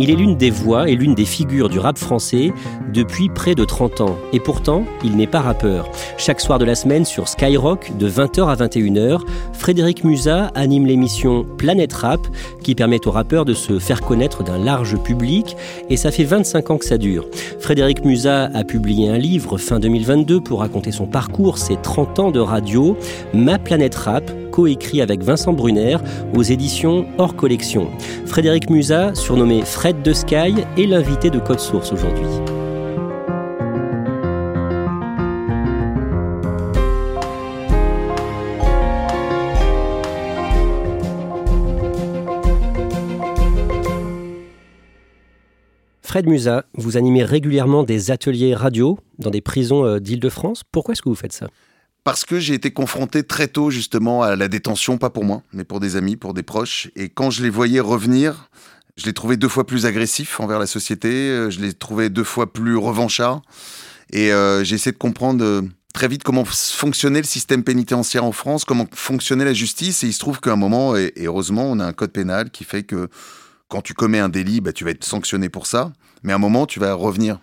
Il est l'une des voix et l'une des figures du rap français depuis près de 30 ans. Et pourtant, il n'est pas rappeur. Chaque soir de la semaine sur Skyrock, de 20h à 21h, Frédéric Musa anime l'émission Planète Rap, qui permet aux rappeurs de se faire connaître d'un large public. Et ça fait 25 ans que ça dure. Frédéric Musa a publié un livre fin 2022 pour raconter son parcours, ses 30 ans de radio, Ma Planète Rap, coécrit avec Vincent Brunner aux éditions Hors Collection. Frédéric Musa, surnommé Fred de Sky, est l'invité de Code Source aujourd'hui. Fred Musa, vous animez régulièrement des ateliers radio dans des prisons euh, d'Île-de-France. Pourquoi est-ce que vous faites ça? Parce que j'ai été confronté très tôt justement à la détention, pas pour moi, mais pour des amis, pour des proches. Et quand je les voyais revenir, je les trouvais deux fois plus agressifs envers la société, euh, je les trouvais deux fois plus revanchards. Et euh, j'ai essayé de comprendre euh, très vite comment fonctionnait le système pénitentiaire en France, comment fonctionnait la justice. Et il se trouve qu'à un moment, et, heureusement, on a un code pénal qui fait que quand tu commets un délit, bah, tu vas être sanctionné pour ça. Mais à un moment, tu vas revenir.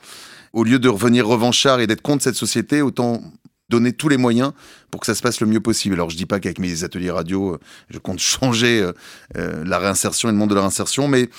Au lieu de revenir revanchard et d'être contre cette société, autant donner tous les moyens pour que ça se passe le mieux possible. Alors je dis pas qu'avec mes ateliers radio, euh, je compte changer euh, euh, la réinsertion et le monde de la réinsertion, mais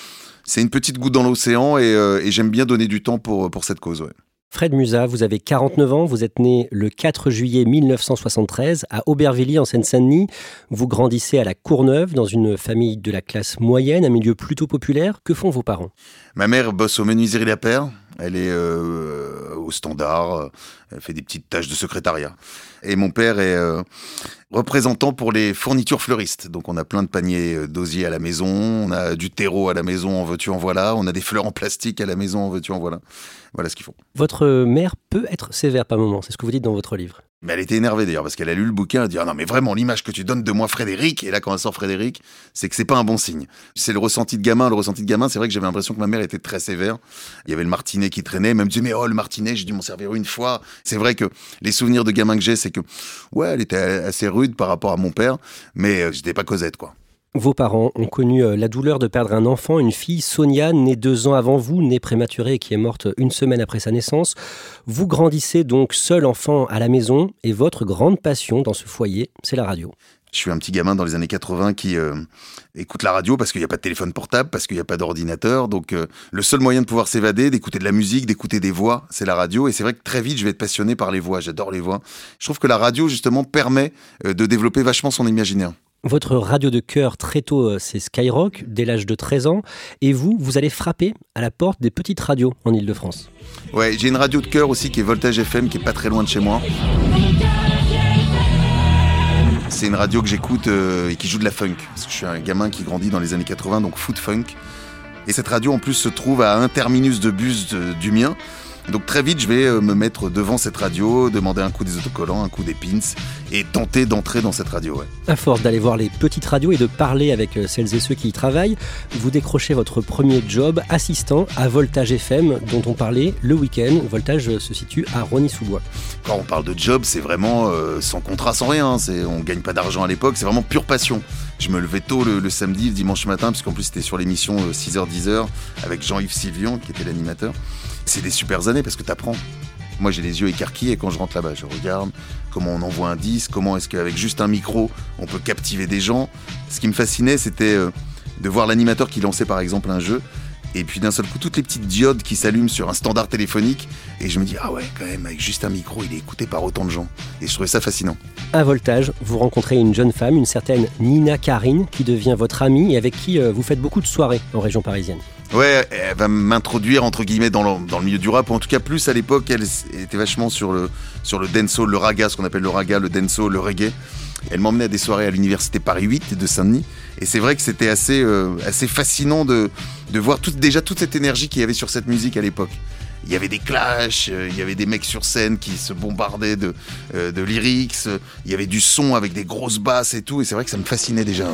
c'est une petite goutte dans l'océan et, j'aime bien donner du temps pour, pour cette cause. Fred Musa, vous avez 49 ans, vous êtes né le 4 juillet 1973 à Aubervilliers en Seine-Saint-Denis. Vous grandissez à la Courneuve dans une famille de la classe moyenne, un milieu plutôt populaire. Que font vos parents? Ma mère bosse au menuiserie La Paire. Elle est euh, au standard, elle fait des petites tâches de secrétariat. Et mon père est euh, représentant pour les fournitures fleuristes. Donc on a plein de paniers euh, d'osier à la maison, on a du terreau à la maison, en veux-tu, en voilà, on a des fleurs en plastique à la maison, en veux-tu, en voilà. Voilà ce qu'ils font. Votre mère être sévère par moment, c'est ce que vous dites dans votre livre. Mais elle était énervée d'ailleurs parce qu'elle a lu le bouquin, elle dit ah non mais vraiment l'image que tu donnes de moi Frédéric et là quand elle sort Frédéric, c'est que c'est pas un bon signe. C'est le ressenti de gamin, le ressenti de gamin, c'est vrai que j'avais l'impression que ma mère était très sévère. Il y avait le martinet qui traînait, même dit mais oh le martinet, j'ai dû m'en servir une fois. C'est vrai que les souvenirs de gamin que j'ai, c'est que ouais, elle était assez rude par rapport à mon père, mais euh, j'étais pas Cosette quoi. Vos parents ont connu euh, la douleur de perdre un enfant, une fille, Sonia, née deux ans avant vous, née prématurée et qui est morte une semaine après sa naissance. Vous grandissez donc seul enfant à la maison et votre grande passion dans ce foyer, c'est la radio. Je suis un petit gamin dans les années 80 qui euh, écoute la radio parce qu'il n'y a pas de téléphone portable, parce qu'il n'y a pas d'ordinateur. Donc euh, le seul moyen de pouvoir s'évader, d'écouter de la musique, d'écouter des voix, c'est la radio. Et c'est vrai que très vite, je vais être passionné par les voix. J'adore les voix. Je trouve que la radio, justement, permet de développer vachement son imaginaire. Votre radio de cœur très tôt, euh, c'est Skyrock, dès l'âge de 13 ans. Et vous, vous allez frapper à la porte des petites radios en Ile-de-France. Ouais, j'ai une radio de cœur aussi qui est Voltage FM, qui est pas très loin de chez moi. C'est une radio que j'écoute euh, et qui joue de la funk. Parce que je suis un gamin qui grandit dans les années 80, donc foot funk. Et cette radio en plus se trouve à un terminus de bus du mien. Donc très vite, je vais euh, me mettre devant cette radio, demander un coup des autocollants, un coup des pins et tenter d'entrer dans cette radio. À force d'aller voir les petites radios et de parler avec euh, celles et ceux qui y travaillent, vous décrochez votre premier job assistant à Voltage FM dont on parlait le week-end. Voltage se situe à Rony-sous-Bois. Quand on parle de job, c'est vraiment euh, sans contrat, sans rien. C'est, on gagne pas d'argent à l'époque, c'est vraiment pure passion. Je me levais tôt le, samedi, le dimanche matin, puisqu'en plus c'était sur l'émission 6h-10h avec Jean-Yves Sylvian qui était l'animateur. C'est des super années parce que tu apprends. Moi, j'ai les yeux écarquillés quand je rentre là-bas. Je regarde comment on envoie un disque, comment est-ce qu'avec juste un micro, on peut captiver des gens. Ce qui me fascinait, c'était euh, de voir l'animateur qui lançait par exemple un jeu. Et puis d'un seul coup, toutes les petites diodes qui s'allument sur un standard téléphonique. Et je me dis, ah ouais, quand même, avec juste un micro, il est écouté par autant de gens. Et je trouvais ça fascinant. À Voltage, vous rencontrez une jeune femme, une certaine Nina Karine, qui devient votre amie et avec qui euh, vous faites beaucoup de soirées en région parisienne. Ouais, elle va m'introduire entre guillemets dans le, dans le, milieu du rap, ou en tout cas plus à l'époque, elle était vachement sur le, sur le dancehall, le raga, ce qu'on appelle le raga, le dancehall, le reggae. Elle m'emmenait à des soirées à l'université Paris 8 de Saint-Denis, et c'est vrai que c'était assez, euh, assez fascinant de, de voir tout, déjà toute cette énergie qu'il y avait sur cette musique à l'époque il y avait des clashs, euh, il y avait des mecs sur scène qui se bombardaient de, euh, de lyrics, il y avait du son avec des grosses basses et tout, et c'est vrai que ça me fascinait déjà.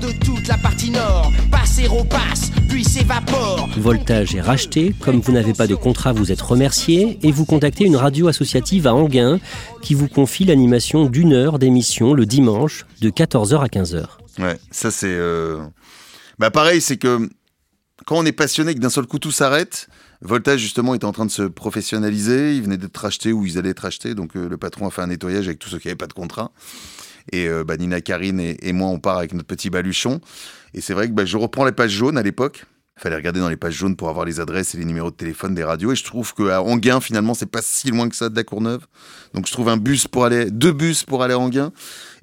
de toute la partie nord, passer au passe, puis s'évapore. Voltage est racheté, comme vous n'avez pas de contrat, vous êtes remercié, et vous contactez une radio associative à Anguin qui vous confie l'animation d'une heure d'émission le dimanche de 14h à 15h. Ouais, ça c'est... Euh, bah pareil, c'est que quand on est passionné que d'un seul coup tout s'arrête, Voltage, justement, était en train de se professionnaliser. Il venait d'être racheté ou ils allaient être achetés. Donc, euh, le patron a fait un nettoyage avec tous ceux qui n'avaient pas de contrat. Et euh, bah, Nina Karine et, moi, on part avec notre petit baluchon. Et c'est vrai que bah, je reprends les pages jaunes à l'époque. Il fallait regarder dans les pages jaunes pour avoir les adresses et les numéros de téléphone des radios. Et je trouve qu'à Anguin, finalement, c'est pas si loin que ça de la Courneuve. Donc je trouve un bus pour aller, deux bus pour aller à Anguin.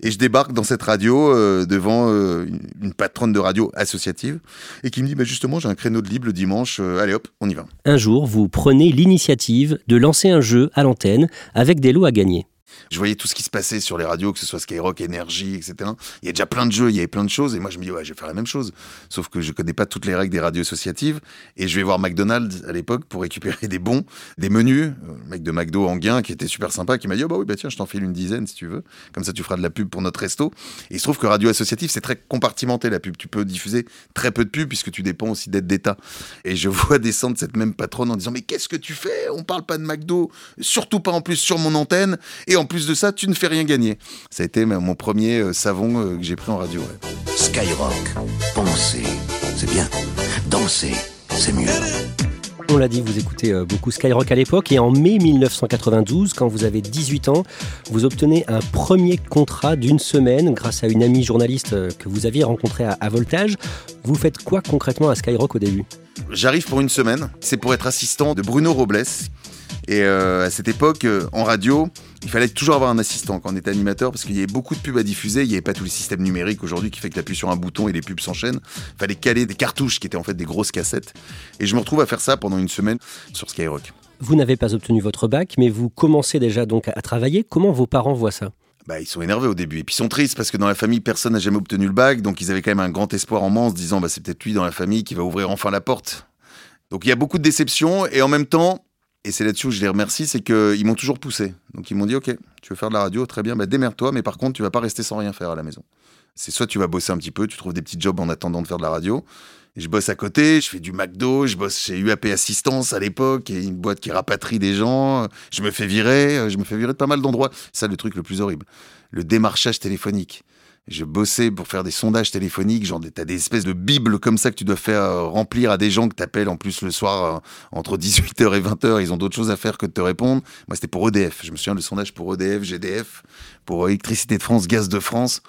Et je débarque dans cette radio euh, devant euh, une patronne de radio associative et qui me dit bah justement j'ai un créneau de libre le dimanche, euh, allez hop, on y va. Un jour, vous prenez l'initiative de lancer un jeu à l'antenne avec des lots à gagner. Je voyais tout ce qui se passait sur les radios, que ce soit Skyrock, Énergie, etc. Il y a déjà plein de jeux, il y avait plein de choses. Et moi, je me dis, ouais, je vais faire la même chose. Sauf que je connais pas toutes les règles des radios associatives. Et je vais voir McDonald's à l'époque pour récupérer des bons, des menus. Euh, le mec de McDo en gain qui était super sympa, qui m'a dit, oh bah oui, bah tiens, je t'en file une dizaine si tu veux. Comme ça, tu feras de la pub pour notre resto. Et il se trouve que radio associative, c'est très compartimenté la pub. Tu peux diffuser très peu de pub puisque tu dépends aussi d'aides d'État. Et je vois descendre cette même patronne en disant, mais qu'est-ce que tu fais? On parle pas de McDo, surtout pas en plus sur mon antenne. Et en plus de ça, tu ne fais rien gagner. Ça a été mon premier euh, savon euh, que j'ai pris en radio. Skyrock, penser, c'est bien. Danser, c'est mieux. On l'a dit, vous écoutez euh, beaucoup Skyrock à l'époque et en mai 1992, quand vous avez 18 ans, vous obtenez un premier contrat d'une semaine grâce à une amie journaliste que vous aviez rencontrée à, Voltage. Vous faites quoi concrètement à Skyrock au début? J'arrive pour une semaine, c'est pour être assistant de Bruno Robles. Et à cette époque, en radio, il fallait toujours avoir un assistant quand on était animateur parce qu'il y avait beaucoup de pubs à diffuser. Il n'y avait pas tous les systèmes numériques aujourd'hui qui fait que tu appuies sur un bouton et les pubs s'enchaînent. Il fallait caler des cartouches qui étaient en fait des grosses cassettes. Et je me retrouve à faire ça pendant une semaine sur Skyrock. Vous n'avez pas obtenu votre bac, mais vous commencez déjà donc à travailler. Comment vos parents voient ça? Bah, ils sont énervés au début. Et puis ils sont tristes parce que dans la famille, personne n'a jamais obtenu le bac. Donc ils avaient quand même un grand espoir en moi en se disant bah, c'est peut-être lui dans la famille qui va ouvrir enfin la porte. Donc il y a beaucoup de déceptions et en même temps, et c'est là-dessus où je les remercie, c'est qu'ils m'ont toujours poussé. Donc ils m'ont dit, ok, tu veux faire de la radio, très bien, bah, démerde-toi, mais par contre, tu vas pas rester sans rien faire à la maison. C'est soit tu vas bosser un petit peu, tu trouves des petits jobs en attendant de faire de la radio. Et je bosse à côté, je fais du McDo, je bosse chez UAP Assistance à l'époque, et une boîte qui rapatrie des gens. Je me fais virer, je me fais virer de pas mal d'endroits. Ça le truc le plus horrible. Le démarchage téléphonique je bossais pour faire des sondages téléphoniques, genre t'as des espèces de bibles comme ça que tu dois faire euh, remplir à des gens que t'appelles en plus le soir euh, entre 18h et 20h, ils ont d'autres choses à faire que de te répondre. Moi c'était pour EDF, je me souviens le sondage pour EDF, GDF, pour Électricité de France, Gaz de France.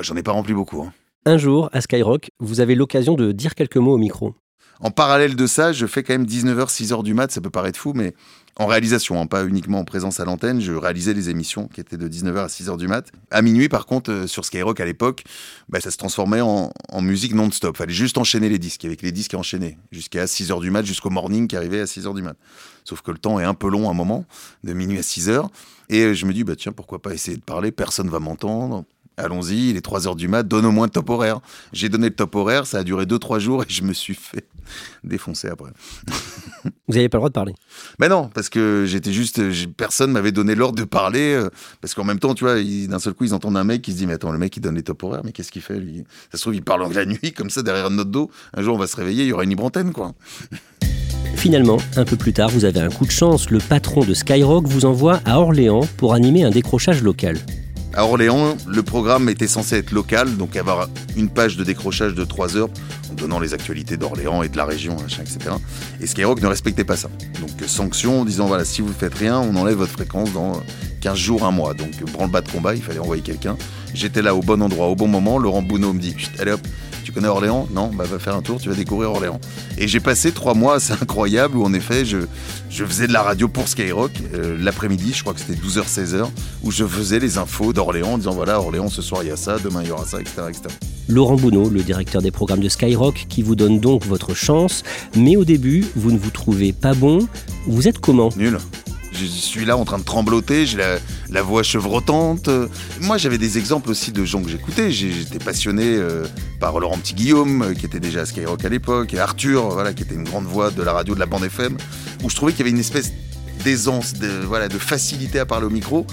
J'en ai pas rempli beaucoup. Hein. Un jour, à Skyrock, vous avez l'occasion de dire quelques mots au micro. En parallèle de ça, je fais quand même 19h, 6h du mat, ça peut paraître fou, mais en réalisation, hein, pas uniquement en présence à l'antenne. Je réalisais les émissions qui étaient de 19h à 6h du mat. À minuit, par contre, euh, sur Skyrock à l'époque, bah, ça se transformait en, musique non-stop. Fallait juste enchaîner les disques, avec les disques enchaînés, jusqu'à 6h du mat, jusqu'au morning qui arrivait à 6h du mat. Sauf que le temps est un peu long à un moment, de minuit à 6h. Et euh, je me dis, bah tiens, pourquoi pas essayer de parler, personne va m'entendre. Allons-y, il est 3 heures du mat, donne au moins le top horaire. J'ai donné le top horaire, ça a duré 2-3 jours et je me suis fait défoncer après. Vous n'avez pas le droit de parler Ben non, parce que j'étais juste, personne m'avait donné l'ordre de parler, euh, parce qu'en même temps, tu vois, d'un seul coup, ils entendent un mec qui se dit, mais attends, le mec, il donne les top horaires, mais qu'est-ce qu'il fait, lui? Ça se trouve, il parle en la nuit, comme ça, derrière notre dos. Un jour, on va se réveiller, il y aura une libre antenne, quoi. Finalement, un peu plus tard, vous avez un coup de chance. Le patron de Skyrock vous envoie à Orléans pour animer un décrochage local. À Orléans, le programme était censé être local, donc avoir une page de décrochage de 3 heures en donnant les actualités d'Orléans et de la région, etc. Et Skyrock ne respectait pas ça. Donc sanction en disant voilà, si vous ne faites rien, on enlève votre fréquence dans 15 jours, un mois. Donc branle-bas de combat, il fallait envoyer quelqu'un. J'étais là au bon endroit, au bon moment. Laurent Bounot me dit allez hop, tu connais Orléans? Non Bah va faire un tour, tu vas découvrir Orléans. Et j'ai passé trois mois assez incroyables où en effet je, je faisais de la radio pour Skyrock euh, l'après-midi, je crois que c'était 12h, 16h, où je faisais les infos d'Orléans en disant voilà, Orléans ce soir il y a ça, demain il y aura ça, etc. etc. Laurent Bounot, le directeur des programmes de Skyrock, qui vous donne donc votre chance, mais au début vous ne vous trouvez pas bon. Vous êtes comment? Nul. Je suis là en train de trembloter, j'ai la, voix chevrotante. Moi, j'avais des exemples aussi de gens que j'écoutais. J'étais passionné euh, par Laurent Petit-Guillaume, euh, qui était déjà à Skyrock à l'époque, et Arthur, voilà, qui était une grande voix de la radio de la bande FM, où je trouvais qu'il y avait une espèce d'aisance, de, voilà, de facilité à parler au micro.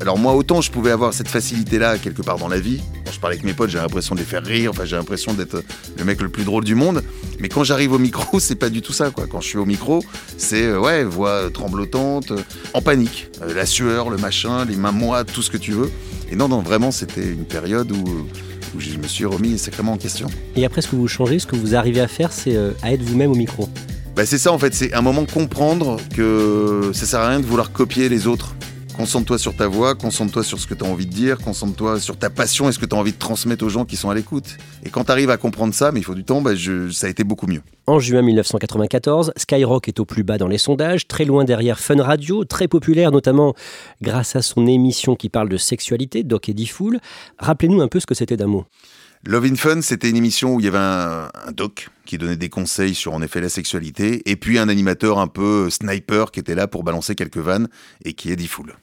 Alors moi, autant je pouvais avoir cette facilité-là quelque part dans la vie. Quand je parlais avec mes potes, j'ai l'impression de les faire rire, enfin j'ai l'impression d'être le mec le plus drôle du monde. Mais quand j'arrive au micro, c'est pas du tout ça, quoi. Quand je suis au micro, c'est, euh, ouais, voix tremblotante, euh, en panique. Euh, la sueur, le machin, les mains moites, tout ce que tu veux. Et non, non, vraiment, c'était une période où, où je me suis remis sacrément en question. Et après, ce que vous changez, ce que vous arrivez à faire, c'est à être vous-même au micro. Bah, c'est ça en fait, c'est un moment comprendre que ça sert à rien de vouloir copier les autres. Concentre-toi sur ta voix, concentre-toi sur ce que tu as envie de dire, concentre-toi sur ta passion et ce que tu as envie de transmettre aux gens qui sont à l'écoute. Et quand tu arrives à comprendre ça, mais il faut du temps, bah, ça a été beaucoup mieux. En juin 1994, Skyrock est au plus bas dans les sondages, très loin derrière Fun Radio, très populaire notamment grâce à son émission qui parle de sexualité, Doc Eddie Fool. Rappelez-nous un peu ce que c'était d'un mot. Love in Fun, c'était une émission où il y avait un, un, doc qui donnait des conseils sur en effet la sexualité, et puis un animateur un peu sniper qui était là pour balancer quelques vannes et qui est Fool.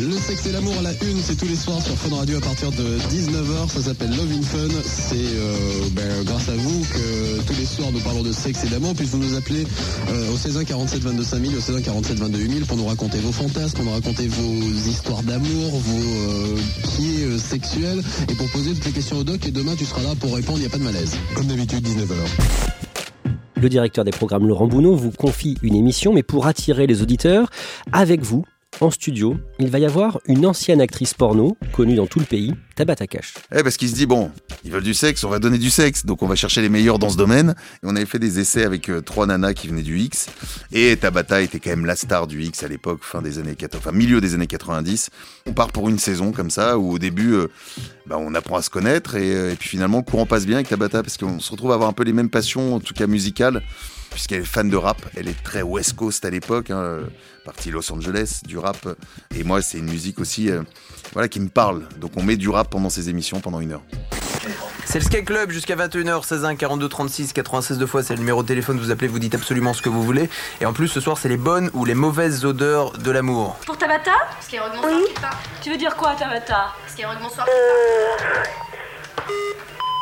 Le sexe et l'amour à la une, c'est tous les soirs sur Fun Radio à partir de 19h. Ça s'appelle Love in Fun. C'est euh, ben, grâce à vous que tous les soirs nous parlons de sexe et d'amour. Puis vous nous appelez euh, au 16 1 47 22 5000, au 16 1 47 22 8000 pour nous raconter vos fantasmes, pour nous raconter vos histoires d'amour, vos euh, pieds euh, sexuels et pour poser toutes les questions au doc. Et demain, tu seras là pour répondre. Il n'y a pas de malaise. Comme d'habitude, 19h. Le directeur des programmes Laurent Bounot vous confie une émission, mais pour attirer les auditeurs, avec vous, en studio, il va y avoir une ancienne actrice porno, connue dans tout le pays, Tabata Cash. Eh, parce qu'il se dit, bon, ils veulent du sexe, on va donner du sexe, donc on va chercher les meilleurs dans ce domaine. On avait fait des essais avec euh, trois nanas qui venaient du X, et Tabata était quand même la star du X à l'époque, fin des années 80, enfin milieu des années 90. On part pour une saison comme ça, où au début, euh, bah, on apprend à se connaître, et, euh, et puis finalement, le courant passe bien avec Tabata, parce qu'on se retrouve à avoir un peu les mêmes passions, en tout cas musicales puisqu'elle est fan de rap. Elle est très West Coast à l'époque, hein, partie Los Angeles, du rap. Et moi, c'est une musique aussi euh, voilà, qui me parle. Donc on met du rap pendant ces émissions, pendant une heure. C'est le Sky Club jusqu'à 21h, 16 1 42 36 96 deux fois, c'est le numéro de téléphone, vous appelez, vous dites absolument ce que vous voulez. Et en plus, ce soir, c'est les bonnes ou les mauvaises odeurs de l'amour. Pour Tabata Skyrock, bonsoir, Oui. Tu veux dire quoi, Tabata bonsoir, quitte Euh...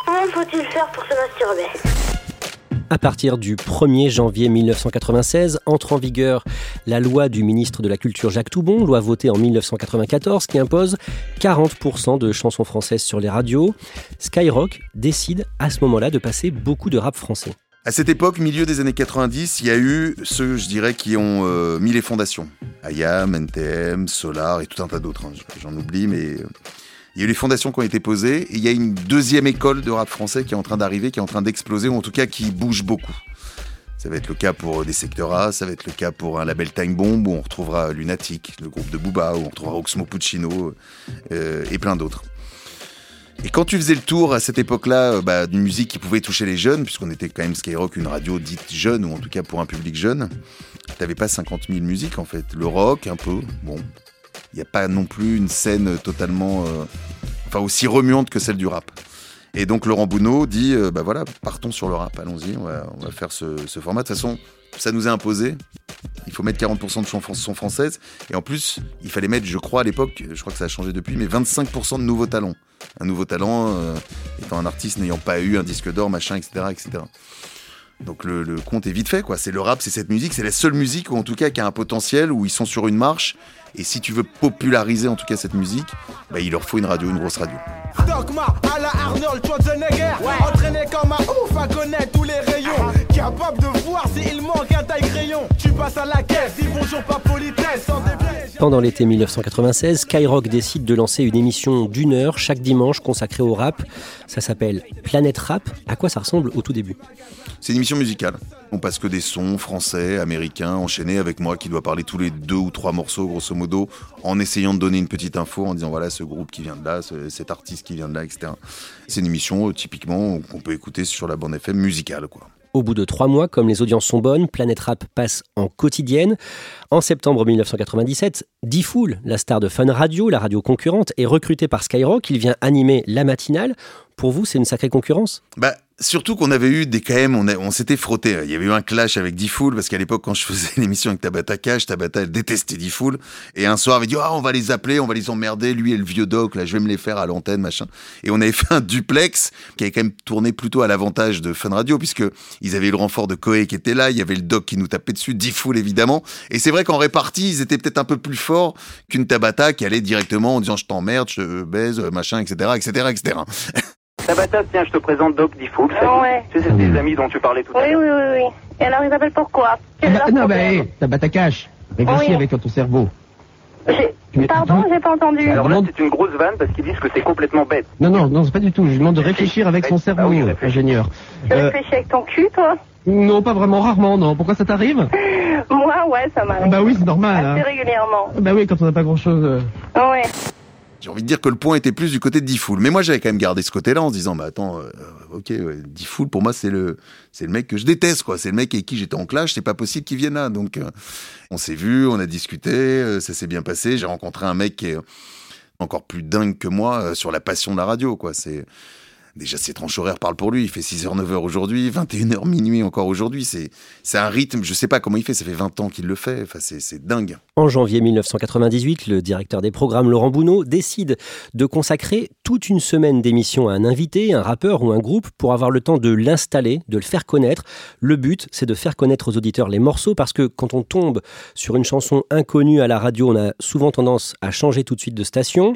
Comment faut-il faire pour se masturber? À partir du 1er janvier 1996, entre en vigueur la loi du ministre de la Culture Jacques Toubon, loi votée en 1994, qui impose 40% de chansons françaises sur les radios. Skyrock décide à ce moment-là de passer beaucoup de rap français. À cette époque, milieu des années 90, il y a eu ceux, je dirais, qui ont euh, mis les fondations. IAM, NTM, Solar et tout un tas d'autres. hein. J'en oublie, mais euh, il y a eu les fondations qui ont été posées. Et il y a une deuxième école de rap français qui est en train d'arriver, qui est en train d'exploser, ou en tout cas qui bouge beaucoup. Ça va être le cas pour des secteurs A, ça va être le cas pour un label Time Bomb, où on retrouvera Lunatic, le groupe de Booba, où on retrouvera Oxmo Puccino euh, et plein d'autres. Et quand tu faisais le tour à cette époque-là euh, bah, d'une musique qui pouvait toucher les jeunes, puisqu'on était quand même Skyrock, une radio dite jeune, ou en tout cas pour un public jeune, t'avais pas 50 000 musiques en fait. Le rock, un peu, bon. Il n'y a pas non plus une scène totalement. euh, enfin, aussi remuante que celle du rap. Et donc Laurent Bounot dit, euh, bah voilà, partons sur le rap, allons-y, on va, faire ce, ce format. De toute façon, ça nous est imposé. Il faut mettre 40% de chansons françaises. Et en plus, il fallait mettre, je crois à l'époque, je crois que ça a changé depuis, mais 25% de nouveaux talents. Un nouveau talent euh, étant un artiste n'ayant pas eu un disque d'or, machin, etc. etc. Donc le, le compte est vite fait, quoi. C'est le rap, c'est cette musique, c'est la seule musique, ou en tout cas qui a un potentiel, où ils sont sur une marche. Et si tu veux populariser en tout cas cette musique, bah, il leur faut une radio, une grosse radio. Dogma à la Arnold Schwarzenegger Entraîné comme un ouf à connaître tous les rayons Capable de voir s'il manque un taille crayon Tu passes à la caisse, dis bonjour pas politesse sans déplaise Pendant l'été 1996, Skyrock décide de lancer une émission d'une heure chaque dimanche consacrée au rap. Ça s'appelle Planète Rap. À quoi ça ressemble au tout début? C'est une émission musicale. On passe que des sons français, américains, enchaînés avec moi qui dois parler tous les deux ou trois morceaux, grosso modo, en essayant de donner une petite info, en disant voilà ce groupe qui vient de là, ce- cet artiste qui vient de là, etc. C'est une émission euh, typiquement qu'on peut écouter sur la bande FM musicale, quoi. Au bout de trois mois, comme les audiences sont bonnes, Planète Rap passe en quotidienne. En septembre 1997, D-Fool, la star de Fun Radio, la radio concurrente, est recruté par Skyrock. Il vient animer la matinale. Pour vous, c'est une sacrée concurrence? Bah, surtout qu'on avait eu des quand même, on, s'était frotté. Il y avait eu un clash avec D-Fool parce qu'à l'époque, quand je faisais l'émission avec Tabata Cash, Tabata elle détestait D-Fool et un soir elle avait dit ah on va les appeler, on va les emmerder. Lui et le vieux doc là, je vais me les faire à l'antenne machin. Et on avait fait un duplex qui avait quand même tourné plutôt à l'avantage de Fun Radio puisque ils avaient eu le renfort de Koé qui était là, il y avait le doc qui nous tapait dessus, D-Fool évidemment. Et c'est vrai qu'en répartie, ils étaient peut-être un peu plus forts qu'une Tabata qui allait directement en disant je t'emmerde, je baise, machin, etc., etc., etc. Tabata, tiens, je te présente Doc Diffoul. Ouais. Tu sais, c'est tes amis dont tu parlais tout à l'heure. oui, oui, oui. Et alors, ils appellent pourquoi Quel est leur Ah bah, non, bah, problème hé, t'as battu ta cache. Réfléchis Oui. avec ton cerveau. Mais- Pardon, j'ai pas entendu. Alors là, c'est une grosse vanne parce qu'ils disent que c'est complètement bête. Non, non, non, c'est pas du tout. Je lui demande de réfléchir avec son Ah cerveau, oui, réfléchis. ingénieur. Tu Euh, réfléchis avec ton cul, toi? Non, pas vraiment, rarement, non. Pourquoi ça t'arrive? Moi, ouais, ça m'arrive. Bah oui, c'est normal. Assez Hein. régulièrement. Bah oui, quand on n'a pas grand-chose. euh. Ouais. J'ai envie de dire que le point était plus du côté de Diffoul. Mais moi, j'avais quand même gardé ce côté-là en se disant, bah attends, euh, ok, ouais, Diffoul, pour moi, c'est le, c'est le mec que je déteste, quoi. C'est le mec avec qui j'étais en clash, c'est pas possible qu'il vienne là. Donc, euh, on s'est vu, on a discuté, euh, ça s'est bien passé. J'ai rencontré un mec qui est encore plus dingue que moi euh, sur la passion de la radio, quoi. C'est, déjà, ses tranches horaires parlent pour lui. Il fait 6h, 9h aujourd'hui, 21h, minuit encore aujourd'hui. C'est, un rythme, je sais pas comment il fait, ça fait 20 ans qu'il le fait. Enfin, c'est, c'est dingue. En janvier 1998, le directeur des programmes Laurent Bounot décide de consacrer toute une semaine d'émission à un invité, un rappeur ou un groupe pour avoir le temps de l'installer, de le faire connaître. Le but, c'est de faire connaître aux auditeurs les morceaux parce que quand on tombe sur une chanson inconnue à la radio, on a souvent tendance à changer tout de suite de station.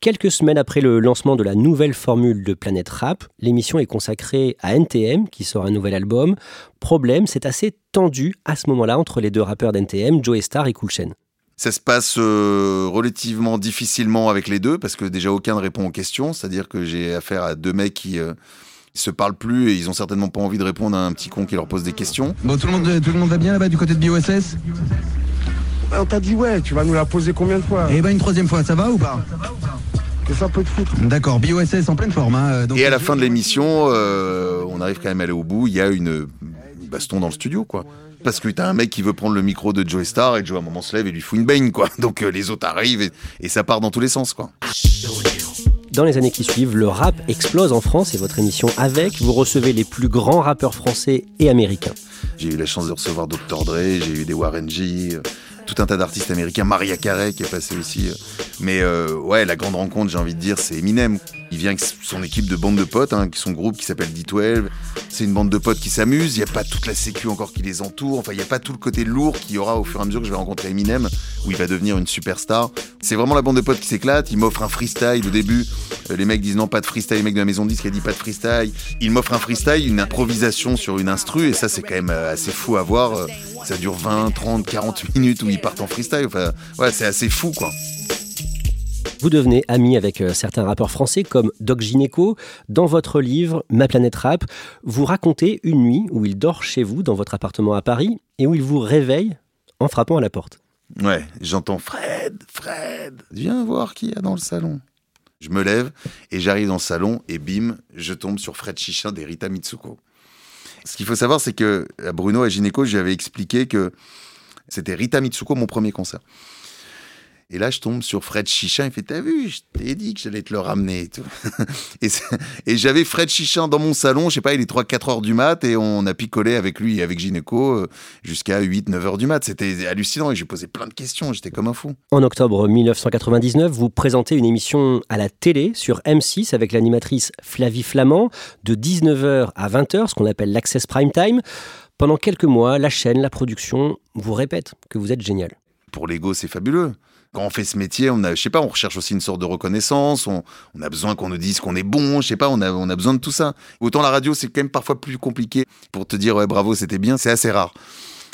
Quelques semaines après le lancement de la nouvelle formule de Planète Rap, l'émission est consacrée à NTM qui sort un nouvel album. Problème, c'est assez tendu à ce moment-là entre les deux rappeurs d'NTM, Joe Star et Cool Chain. Ça se passe euh, relativement difficilement avec les deux parce que déjà aucun ne répond aux questions. C'est-à-dire que j'ai affaire à deux mecs qui euh, se parlent plus et ils ont certainement pas envie de répondre à un petit con qui leur pose des questions. Bon, tout le, monde, tout le monde va bien là-bas du côté de BioSS On t'a dit ouais, tu vas nous la poser combien de fois Eh ben, une troisième fois, ça va ou pas Que ça peut te foutre D'accord, BioSS en pleine forme. Hein, donc- Et à la fin de l'émission, euh, on arrive quand même à aller au bout. Il y a une, baston dans le studio, quoi. Parce que t'as un mec qui veut prendre le micro de Joe Star et Joe à un moment se lève et lui fout une baigne, quoi. Donc euh, les autres arrivent et, et ça part dans tous les sens, quoi. Dans les années qui suivent, le rap explose en France et votre émission avec, vous recevez les plus grands rappeurs français et américains. J'ai eu la chance de recevoir Dr. Dre, j'ai eu des Warren G, euh, tout un tas d'artistes américains, Maria Carey qui est passé aussi. euh. Mais euh, ouais, la grande rencontre, j'ai envie de dire, c'est Eminem. Il vient avec son équipe de bande de potes, hein, son groupe qui s'appelle D12. C'est une bande de potes qui s'amuse. Il n'y a pas toute la sécu encore qui les entoure. Enfin, il n'y a pas tout le côté lourd qu'il y aura au fur et à mesure que je vais rencontrer Eminem, où il va devenir une superstar. C'est vraiment la bande de potes qui s'éclate. Il m'offre un freestyle au début. Euh, les mecs disent non, pas de freestyle. Les mecs de la maison de disque a dit pas de freestyle. Il m'offre un freestyle, une improvisation sur une instru. Et ça, c'est quand même assez fou à voir. Ça dure 20, 30, 40 minutes où ils partent en freestyle. Enfin, ouais, c'est assez fou, quoi. Vous devenez ami avec euh, certains rappeurs français comme Doc Gineco. Dans votre livre Ma planète rap, vous racontez une nuit où il dort chez vous dans votre appartement à Paris et où il vous réveille en frappant à la porte. Ouais, j'entends Fred, Fred, viens voir qui y a dans le salon. Je me lève et j'arrive dans le salon et bim, je tombe sur Fred Chichin des Rita Mitsuko. Ce qu'il faut savoir, c'est que à Bruno à Gynéco, j'avais expliqué que c'était Rita Mitsuko mon premier concert. Et là, je tombe sur Fred Chichin. Il fait T'as vu, je t'ai dit que j'allais te le ramener. et tout. et j'avais Fred Chichin dans mon salon, je sais pas, il est 3-4 heures du mat. Et on a picolé avec lui et avec Gynéco euh, jusqu'à 8-9 heures du mat. C'était hallucinant. Et j'ai posé plein de questions. J'étais comme un fou. En octobre 1999, vous présentez une émission à la télé sur M6 avec l'animatrice Flavie Flamand de 19h à 20h, ce qu'on appelle l'Access Prime Time. Pendant quelques mois, la chaîne, la production vous répète que vous êtes génial. Pour l'ego, c'est fabuleux. Quand on fait ce métier, on a, je sais pas, on recherche aussi une sorte de reconnaissance. On, on a besoin qu'on nous dise qu'on est bon. Je sais pas, on a, on a besoin de tout ça. Autant la radio, c'est quand même parfois plus compliqué pour te dire ouais bravo, c'était bien. C'est assez rare.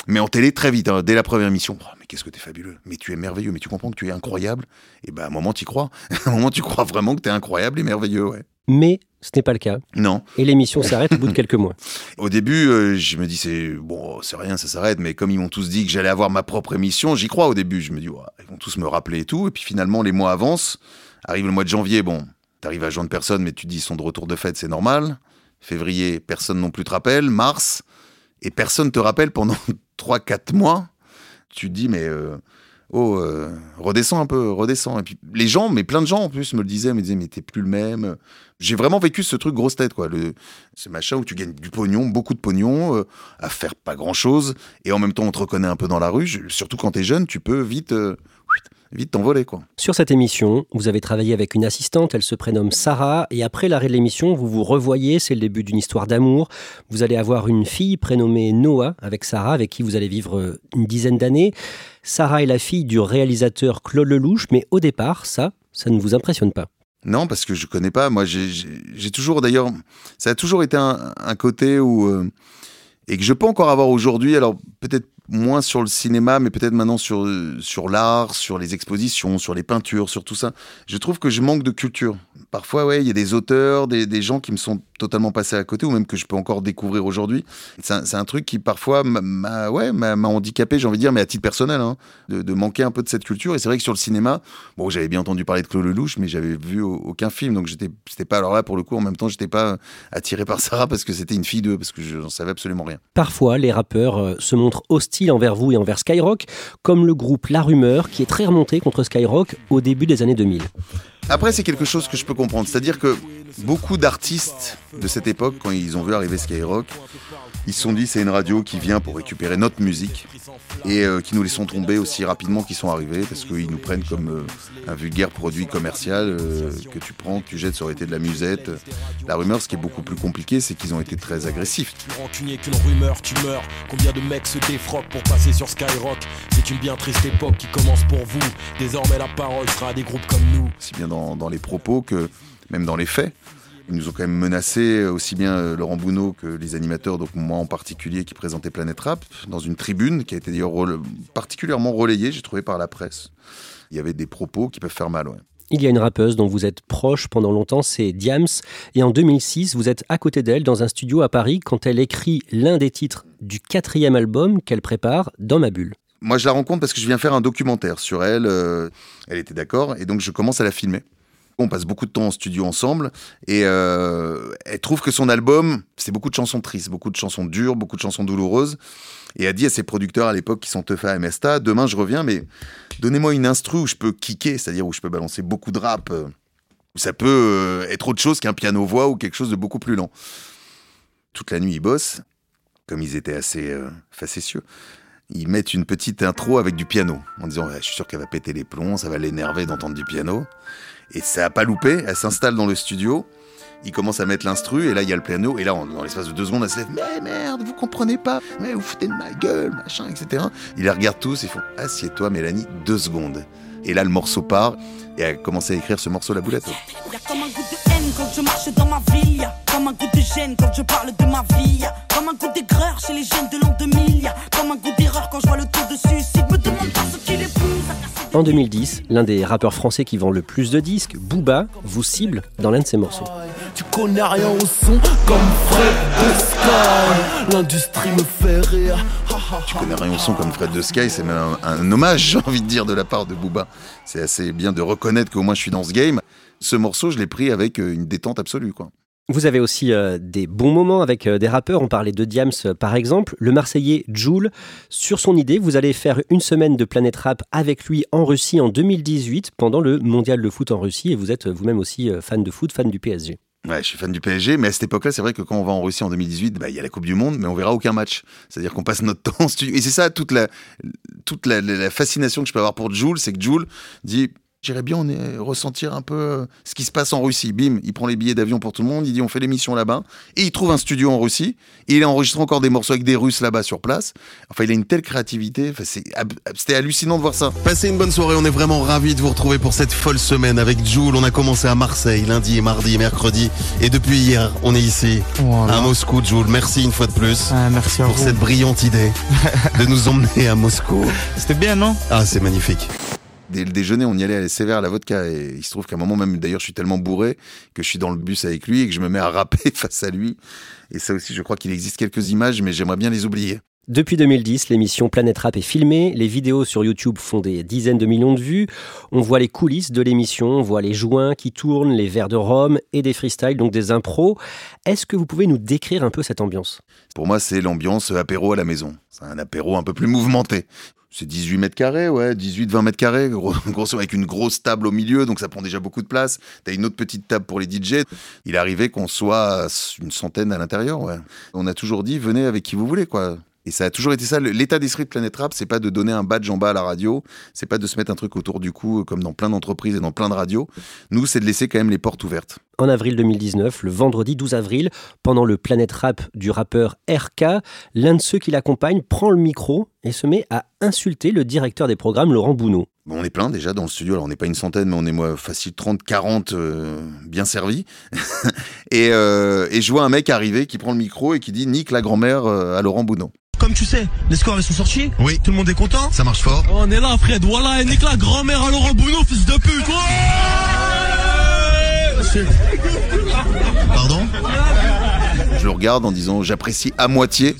Mais en télé, très vite, hein, dès la première émission, Oh, mais qu'est-ce que t'es fabuleux, mais tu es merveilleux, mais tu comprends que tu es incroyable. Et ben à un moment, tu crois. à un moment, tu crois vraiment que t'es incroyable et merveilleux, ouais. Mais ce n'est pas le cas. Non. Et l'émission s'arrête au bout de quelques mois. Au début, euh, je me dis c'est bon, c'est rien, ça s'arrête. Mais comme ils m'ont tous dit que j'allais avoir ma propre émission, j'y crois au début. Je me dis ouais, ils vont tous me rappeler et tout. Et puis finalement, les mois avancent. Arrive le mois de janvier, bon, t'arrives à joindre personne, mais tu te dis ils sont de retour de fête, c'est normal. Février, personne non plus te rappelle. Mars, et personne te rappelle pendant 3-4 mois. Tu te dis mais euh, oh, euh, redescends un peu, redescends. Et puis les gens, mais plein de gens en plus me le disaient, me disaient mais t'es plus le même. J'ai vraiment vécu ce truc grosse tête quoi. Le, ce machin où tu gagnes du pognon, beaucoup de pognon, euh, à faire pas grand chose, et en même temps on te reconnaît un peu dans la rue. Surtout quand t'es jeune, tu peux vite, euh, vite t'envoler quoi. Sur cette émission, vous avez travaillé avec une assistante, elle se prénomme Sarah, et après l'arrêt de l'émission, vous vous revoyez, c'est le début d'une histoire d'amour. Vous allez avoir une fille prénommée Noah avec Sarah, avec qui vous allez vivre euh, une dizaine d'années. Sarah est la fille du réalisateur Claude Lelouch, mais au départ, ça, ça ne vous impressionne pas. Non, parce que je connais pas. Moi, j'ai- toujours, d'ailleurs, ça a toujours été un, un côté où. euh, et que je peux encore avoir aujourd'hui, alors peut-être moins sur le cinéma, mais peut-être maintenant sur, euh, sur l'art, sur les expositions, sur les peintures, sur tout ça. Je trouve que je manque de culture. Parfois, ouais, il y a des auteurs, des, des gens qui me sont totalement passés à côté, ou même que je peux encore découvrir aujourd'hui. C'est un, truc qui parfois m'a- ouais, handicapé, j'ai envie de dire, mais à titre personnel, hein, de, manquer un peu de cette culture. Et c'est vrai que sur le cinéma, bon, j'avais bien entendu parler de Claude Lelouch, mais j'avais vu au- aucun film, donc j'étais, pas alors là pour le coup. En même temps, j'étais pas attiré par Sarah parce que c'était une fille d'eux, parce que je n'en savais absolument rien. Parfois, les rappeurs euh, se montrent hostiles envers vous et envers Skyrock, comme le groupe La Rumeur, qui est très remonté contre Skyrock au début des années 2000. Après, c'est quelque chose que je peux comprendre. C'est-à-dire que beaucoup d'artistes de cette époque, quand ils ont vu arriver Skyrock, ils se sont dit c'est une radio qui vient pour récupérer notre musique et euh, qui nous laissons tomber aussi rapidement qu'ils sont arrivés parce qu'ils nous prennent comme euh, un vulgaire produit commercial euh, que tu prends, que tu jettes, ça aurait été de la musette. La rumeur, ce qui est beaucoup plus compliqué, c'est qu'ils ont été très agressifs. Rancunier qu'une rumeur, tu meurs. Combien de mecs se défroquent pour passer sur Skyrock? C'est une bien triste époque qui commence pour vous. Désormais, la parole sera à des groupes comme nous. aussi bien dans, dans les propos que même dans les faits. Ils nous ont quand même menacé, aussi bien euh, Laurent Bounot que les animateurs, donc moi en particulier qui présentait Planète Rap, dans une tribune qui a été d'ailleurs particulièrement relayée, j'ai trouvé, par la presse. Il y avait des propos qui peuvent faire mal, ouais. Il y a une rappeuse dont vous êtes proche pendant longtemps, c'est Diams. Et en 2006, vous êtes à côté d'elle dans un studio à Paris quand elle écrit l'un des titres du quatrième album qu'elle prépare, Dans ma bulle. Moi, je la rencontre parce que je viens faire un documentaire sur elle. euh, elle était d'accord, et donc je commence à la filmer. On passe beaucoup de temps en studio ensemble, et euh, elle trouve que son album, c'est beaucoup de chansons tristes, beaucoup de chansons dures, beaucoup de chansons douloureuses. Et a dit à ses producteurs à l'époque qui sont Teufa et Mesta, demain je reviens, mais donnez-moi une instru où je peux kicker, c'est-à-dire où je peux balancer beaucoup de rap, euh, ça peut euh, être autre chose qu'un piano-voix ou quelque chose de beaucoup plus lent. Toute la nuit, ils bossent, comme ils étaient assez facétieux ils mettent une petite intro avec du piano en disant Ouais, je suis sûr qu'elle va péter les plombs, ça va l'énerver d'entendre du piano. Et ça a pas loupé, elle s'installe dans le studio, ils commencent à mettre l'instru et là il y a le piano et là en- dans l'espace de deux secondes elle se lève mais merde vous comprenez pas, mais vous foutez de ma gueule machin etc. Ils les regardent tous, ils font assieds-toi Mélanie deux secondes. Et là le morceau part et elle a commencé à écrire ce morceau la boulette. Quand je marche dans ma ville. Y'a comme un goût de gêne quand je parle de ma vie. Y'a comme un goût d'aigreur chez les jeunes de l'an 2000. Y'a comme un goût d'erreur quand je vois le taux de suicide. Me demande pas ce qu'il épouse. En 2010, l'un des rappeurs français qui vend le plus de disques, Booba, vous cible dans l'un de ses morceaux. Tu connais rien au son comme Fred de Sky. L'industrie me fait rire. Tu connais rien au son comme Fred de Sky, c'est même un, un hommage, j'ai envie de dire, de la part de Booba. C'est assez bien de reconnaître qu'au moins je suis dans ce game. Ce morceau, je l'ai pris avec euh, une détente absolue, quoi. Vous avez aussi euh, des bons moments avec euh, des rappeurs. On parlait de Diams euh, par exemple. Le Marseillais Joule, sur son idée, vous allez faire une semaine de Planète Rap avec lui en Russie en 2018 pendant le Mondial de foot en Russie. Et vous êtes vous-même aussi fan de foot, fan du PSG. Ouais, je suis fan du PSG, mais à cette époque-là, c'est vrai que quand on va en Russie en 2018, bah, il y a la Coupe du Monde, mais on verra aucun match. C'est-à-dire qu'on passe notre temps en studio. Et c'est ça toute la, toute la, la- la fascination que je peux avoir pour Jules, c'est que Jules dit J'irais bien on est, ressentir un peu euh, ce qui se passe en Russie. Bim, il prend les billets d'avion pour tout le monde, il dit on fait l'émission là-bas, et il trouve un studio en Russie, et il a enregistré encore des morceaux avec des Russes là-bas sur place. Enfin, il a une telle créativité, enfin, c'était hallucinant de voir ça. Passez une bonne soirée, on est vraiment ravis de vous retrouver pour cette folle semaine avec Jules. On a commencé à Marseille lundi, mardi et mercredi. Et depuis hier, on est ici à Moscou, Jules. Merci une fois de plus merci pour vous. cette brillante idée de nous emmener à Moscou. C'était bien, non? Ah, c'est magnifique. Dès le déjeuner, on y allait aller sévère à la vodka. Et il se trouve qu'à un moment même, d'ailleurs, je suis tellement bourré que je suis dans le bus avec lui et que je me mets à rapper face à lui. Et ça aussi, je crois qu'il existe quelques images, mais j'aimerais bien les oublier. Depuis 2010, l'émission Planète Rap est filmée, les vidéos sur YouTube font des dizaines de millions de vues, on voit les coulisses de l'émission, on voit les joints qui tournent, les verres de rhum et des freestyles, donc des impros. Est-ce que vous pouvez nous décrire un peu cette ambiance? Pour moi, c'est l'ambiance apéro à la maison. C'est un apéro un peu plus mouvementé. C'est 18 mètres carrés, ouais, 18-20 mètres carrés, gros, grosso avec une grosse table au milieu, donc ça prend déjà beaucoup de place. T'as une autre petite table pour les DJ. Il arrivé qu'on soit une centaine à l'intérieur, ouais. On a toujours dit, venez avec qui vous voulez, quoi. Et ça a toujours été ça. L'état d'esprit de Planète Rap, c'est pas de donner un badge en bas à la radio, c'est pas de se mettre un truc autour du cou, comme dans plein d'entreprises et dans plein de radios. Nous, c'est de laisser quand même les portes ouvertes. En avril 2019, le vendredi 12 avril, pendant le Planète Rap du rappeur RK, l'un de ceux qui l'accompagne prend le micro et se met à insulter le directeur des programmes, Laurent Bounot. Bon, on est plein déjà dans le studio. Alors, on n'est pas une centaine, mais on est moi, facile 30, 40 euh, bien servis. et, euh, et je vois un mec arriver qui prend le micro et qui dit Nique la grand-mère euh, à Laurent Bounot. Comme tu sais, les scores ils sont sortis. Oui. Tout le monde est content. Ça marche fort. On est là, Fred. Voilà, et nique la grand-mère à Laurent Bounot, fils de pute. Ouais Pardon Je le regarde en disant J'apprécie à moitié.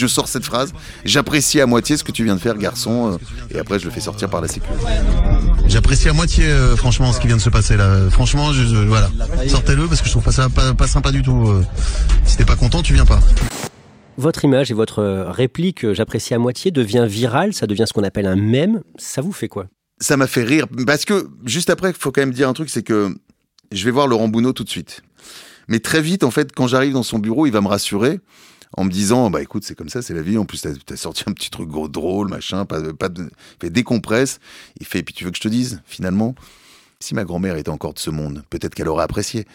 Je sors cette phrase J'apprécie à moitié ce que tu viens de faire, garçon. euh, Et après, je le fais sortir par la sécurité. J'apprécie à moitié, euh, franchement, ce qui vient de se passer là. Franchement, je, je- voilà. Sortez-le parce que je trouve pas ça pas, pas sympa du tout. euh. Si t'es pas content, tu viens pas. Votre image et votre euh, réplique, euh, j'apprécie à moitié, devient virale, ça devient ce qu'on appelle un mème. Ça vous fait quoi? Ça m'a fait rire parce que juste après, il faut quand même dire un truc, c'est que je vais voir Laurent Bounot tout de suite. Mais très vite, en fait, quand j'arrive dans son bureau, il va me rassurer en me disant, bah écoute, c'est comme ça, c'est la vie. En plus, t'as as sorti un petit truc gros drôle, machin, pas, de- pas de, fait décompresse. Il fait, puis tu veux que je te dise, finalement, si ma grand-mère était encore de ce monde, peut-être qu'elle aurait apprécié.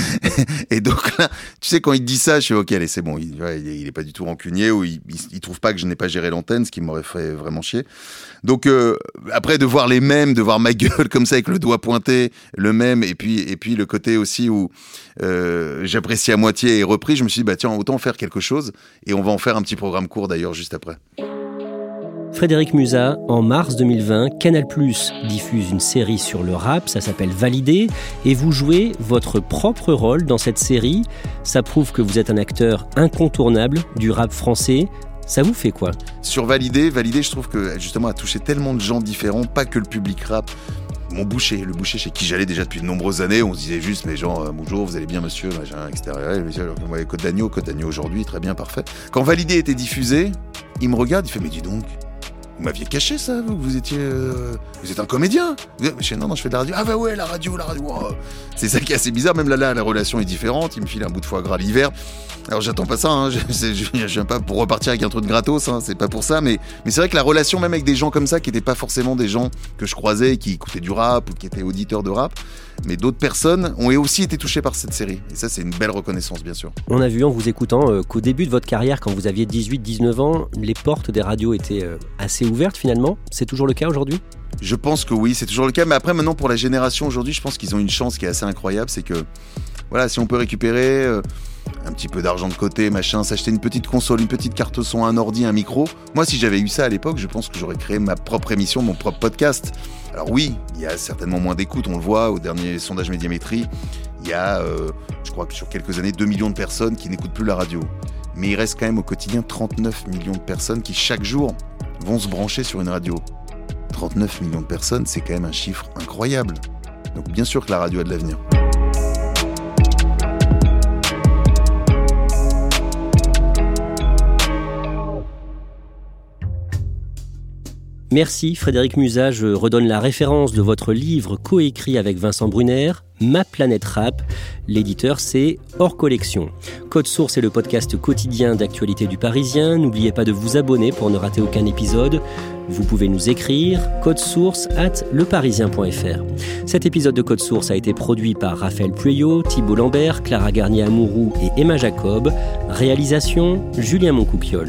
et donc là, tu sais, quand il dit ça, je suis ok, allez, c'est bon. Il, ouais, il, est, pas du tout rancunier ou il, il, il trouve pas que je n'ai pas géré l'antenne, ce qui m'aurait fait vraiment chier. Donc euh, après de voir les mêmes, de voir ma gueule comme ça avec le doigt pointé, le même, et puis et puis le côté aussi où euh, j'apprécie à moitié et repris, je me suis dit bah tiens autant faire quelque chose et on va en faire un petit programme court d'ailleurs juste après. Frédéric Musa, en mars 2020, Canal diffuse une série sur le rap, ça s'appelle Validé, et vous jouez votre propre rôle dans cette série. Ça prouve que vous êtes un acteur incontournable du rap français. Ça vous fait quoi? Sur Validé, Validé, je trouve que justement a touché tellement de gens différents, pas que le public rap. Mon boucher, le boucher chez qui j'allais déjà depuis de nombreuses années, on se disait juste, mais genre, euh, bonjour, vous allez bien, monsieur, etc. Et le monsieur, Côte d'Agneau, Côte d'Agneau aujourd'hui, très bien, parfait. Quand Validé était diffusé, il me regarde, il fait, mais dis donc, vous m'aviez caché ça, vous, vous étiez. euh, vous êtes un comédien Je fais, non, non, je fais de la radio. Ah bah ouais, la radio, la radio. oh. C'est ça qui est assez bizarre, même là, là, la relation est différente. Il me file un bout de foie gras l'hiver. Alors j'attends pas ça, hein. je, viens pas pour repartir avec un truc gratos, hein. c'est pas pour ça, mais, mais c'est vrai que la relation même avec des gens comme ça, qui n'étaient pas forcément des gens que je croisais, qui écoutaient du rap ou qui étaient auditeurs de rap, mais d'autres personnes ont aussi été touchées par cette série. Et ça c'est une belle reconnaissance bien sûr. On a vu en vous écoutant euh, qu'au début de votre carrière, quand vous aviez 18-19 ans, les portes des radios étaient euh, assez ouvertes finalement. C'est toujours le cas aujourd'hui? Je pense que oui, c'est toujours le cas. Mais après, maintenant, pour la génération aujourd'hui, je pense qu'ils ont une chance qui est assez incroyable. C'est que, voilà, si on peut récupérer euh, un petit peu d'argent de côté, machin, s'acheter une petite console, une petite carte son, un ordi, un micro. Moi, si j'avais eu ça à l'époque, je pense que j'aurais créé ma propre émission, mon propre podcast. Alors oui, il y a certainement moins d'écoute, on le voit au dernier sondage médiamétrie. Il y a, euh, je crois que sur quelques années, 2 millions de personnes qui n'écoutent plus la radio. Mais il reste quand même au quotidien 39 millions de personnes qui, chaque jour, vont se brancher sur une radio. 39 millions de personnes, c'est quand même un chiffre incroyable. Donc bien sûr que la radio a de l'avenir. Merci Frédéric Musa, je redonne la référence de votre livre coécrit avec Vincent Brunner, Ma planète rap. L'éditeur c'est Hors Collection. Code Source est le podcast quotidien d'actualité du Parisien. N'oubliez pas de vous abonner pour ne rater aucun épisode. Vous pouvez nous écrire code source at leparisien.fr. Cet épisode de Code Source a été produit par Raphaël Pueyo, Thibault Lambert, Clara Garnier-Amouroux et Emma Jacob. Réalisation Julien Moncouquiole.